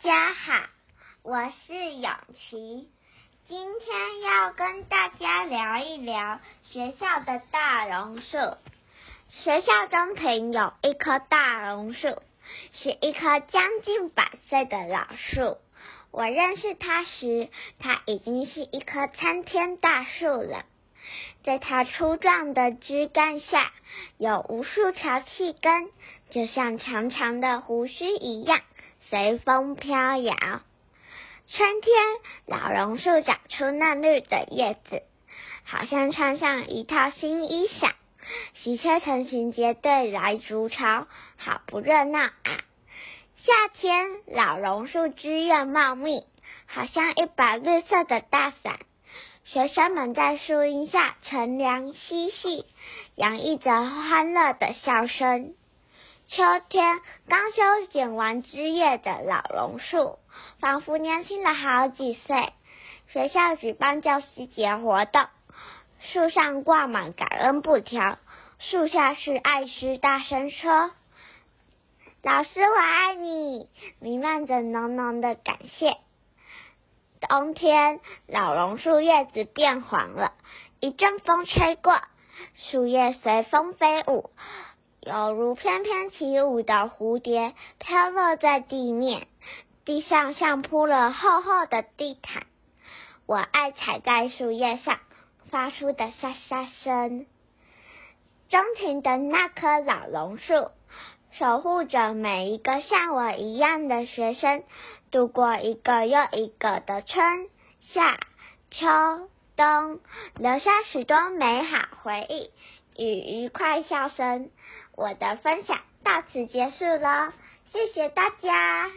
家好，我是永琪，今天要跟大家聊一聊学校的大榕树。学校中庭有一棵大榕树，是一棵将近百岁的老树。我认识它时，它已经是一棵参天大树了。在它粗壮的枝干下，有无数条气根，就像长长的胡须一样。随风飘摇。春天，老榕树长出嫩绿的叶子，好像穿上一套新衣裳。喜鹊成群结队来筑巢，好不热闹啊！夏天，老榕树枝叶茂密，好像一把绿色的大伞。学生们在树荫下乘凉嬉戏，洋溢着欢乐的笑声。秋天，刚修剪完枝叶的老榕树，仿佛年轻了好几岁。学校举办教师节活动，树上挂满感恩布条，树下是爱诗大声说：“老师我爱你！”弥漫着浓浓的感谢。冬天，老榕树叶子变黄了，一阵风吹过，树叶随风飞舞。犹如翩翩起舞的蝴蝶飘落在地面，地上像铺了厚厚的地毯。我爱踩在树叶上发出的沙沙声。中庭的那棵老榕树，守护着每一个像我一样的学生，度过一个又一个的春夏秋东，留下许多美好回忆。与愉快笑声，我的分享到此结束了，谢谢大家。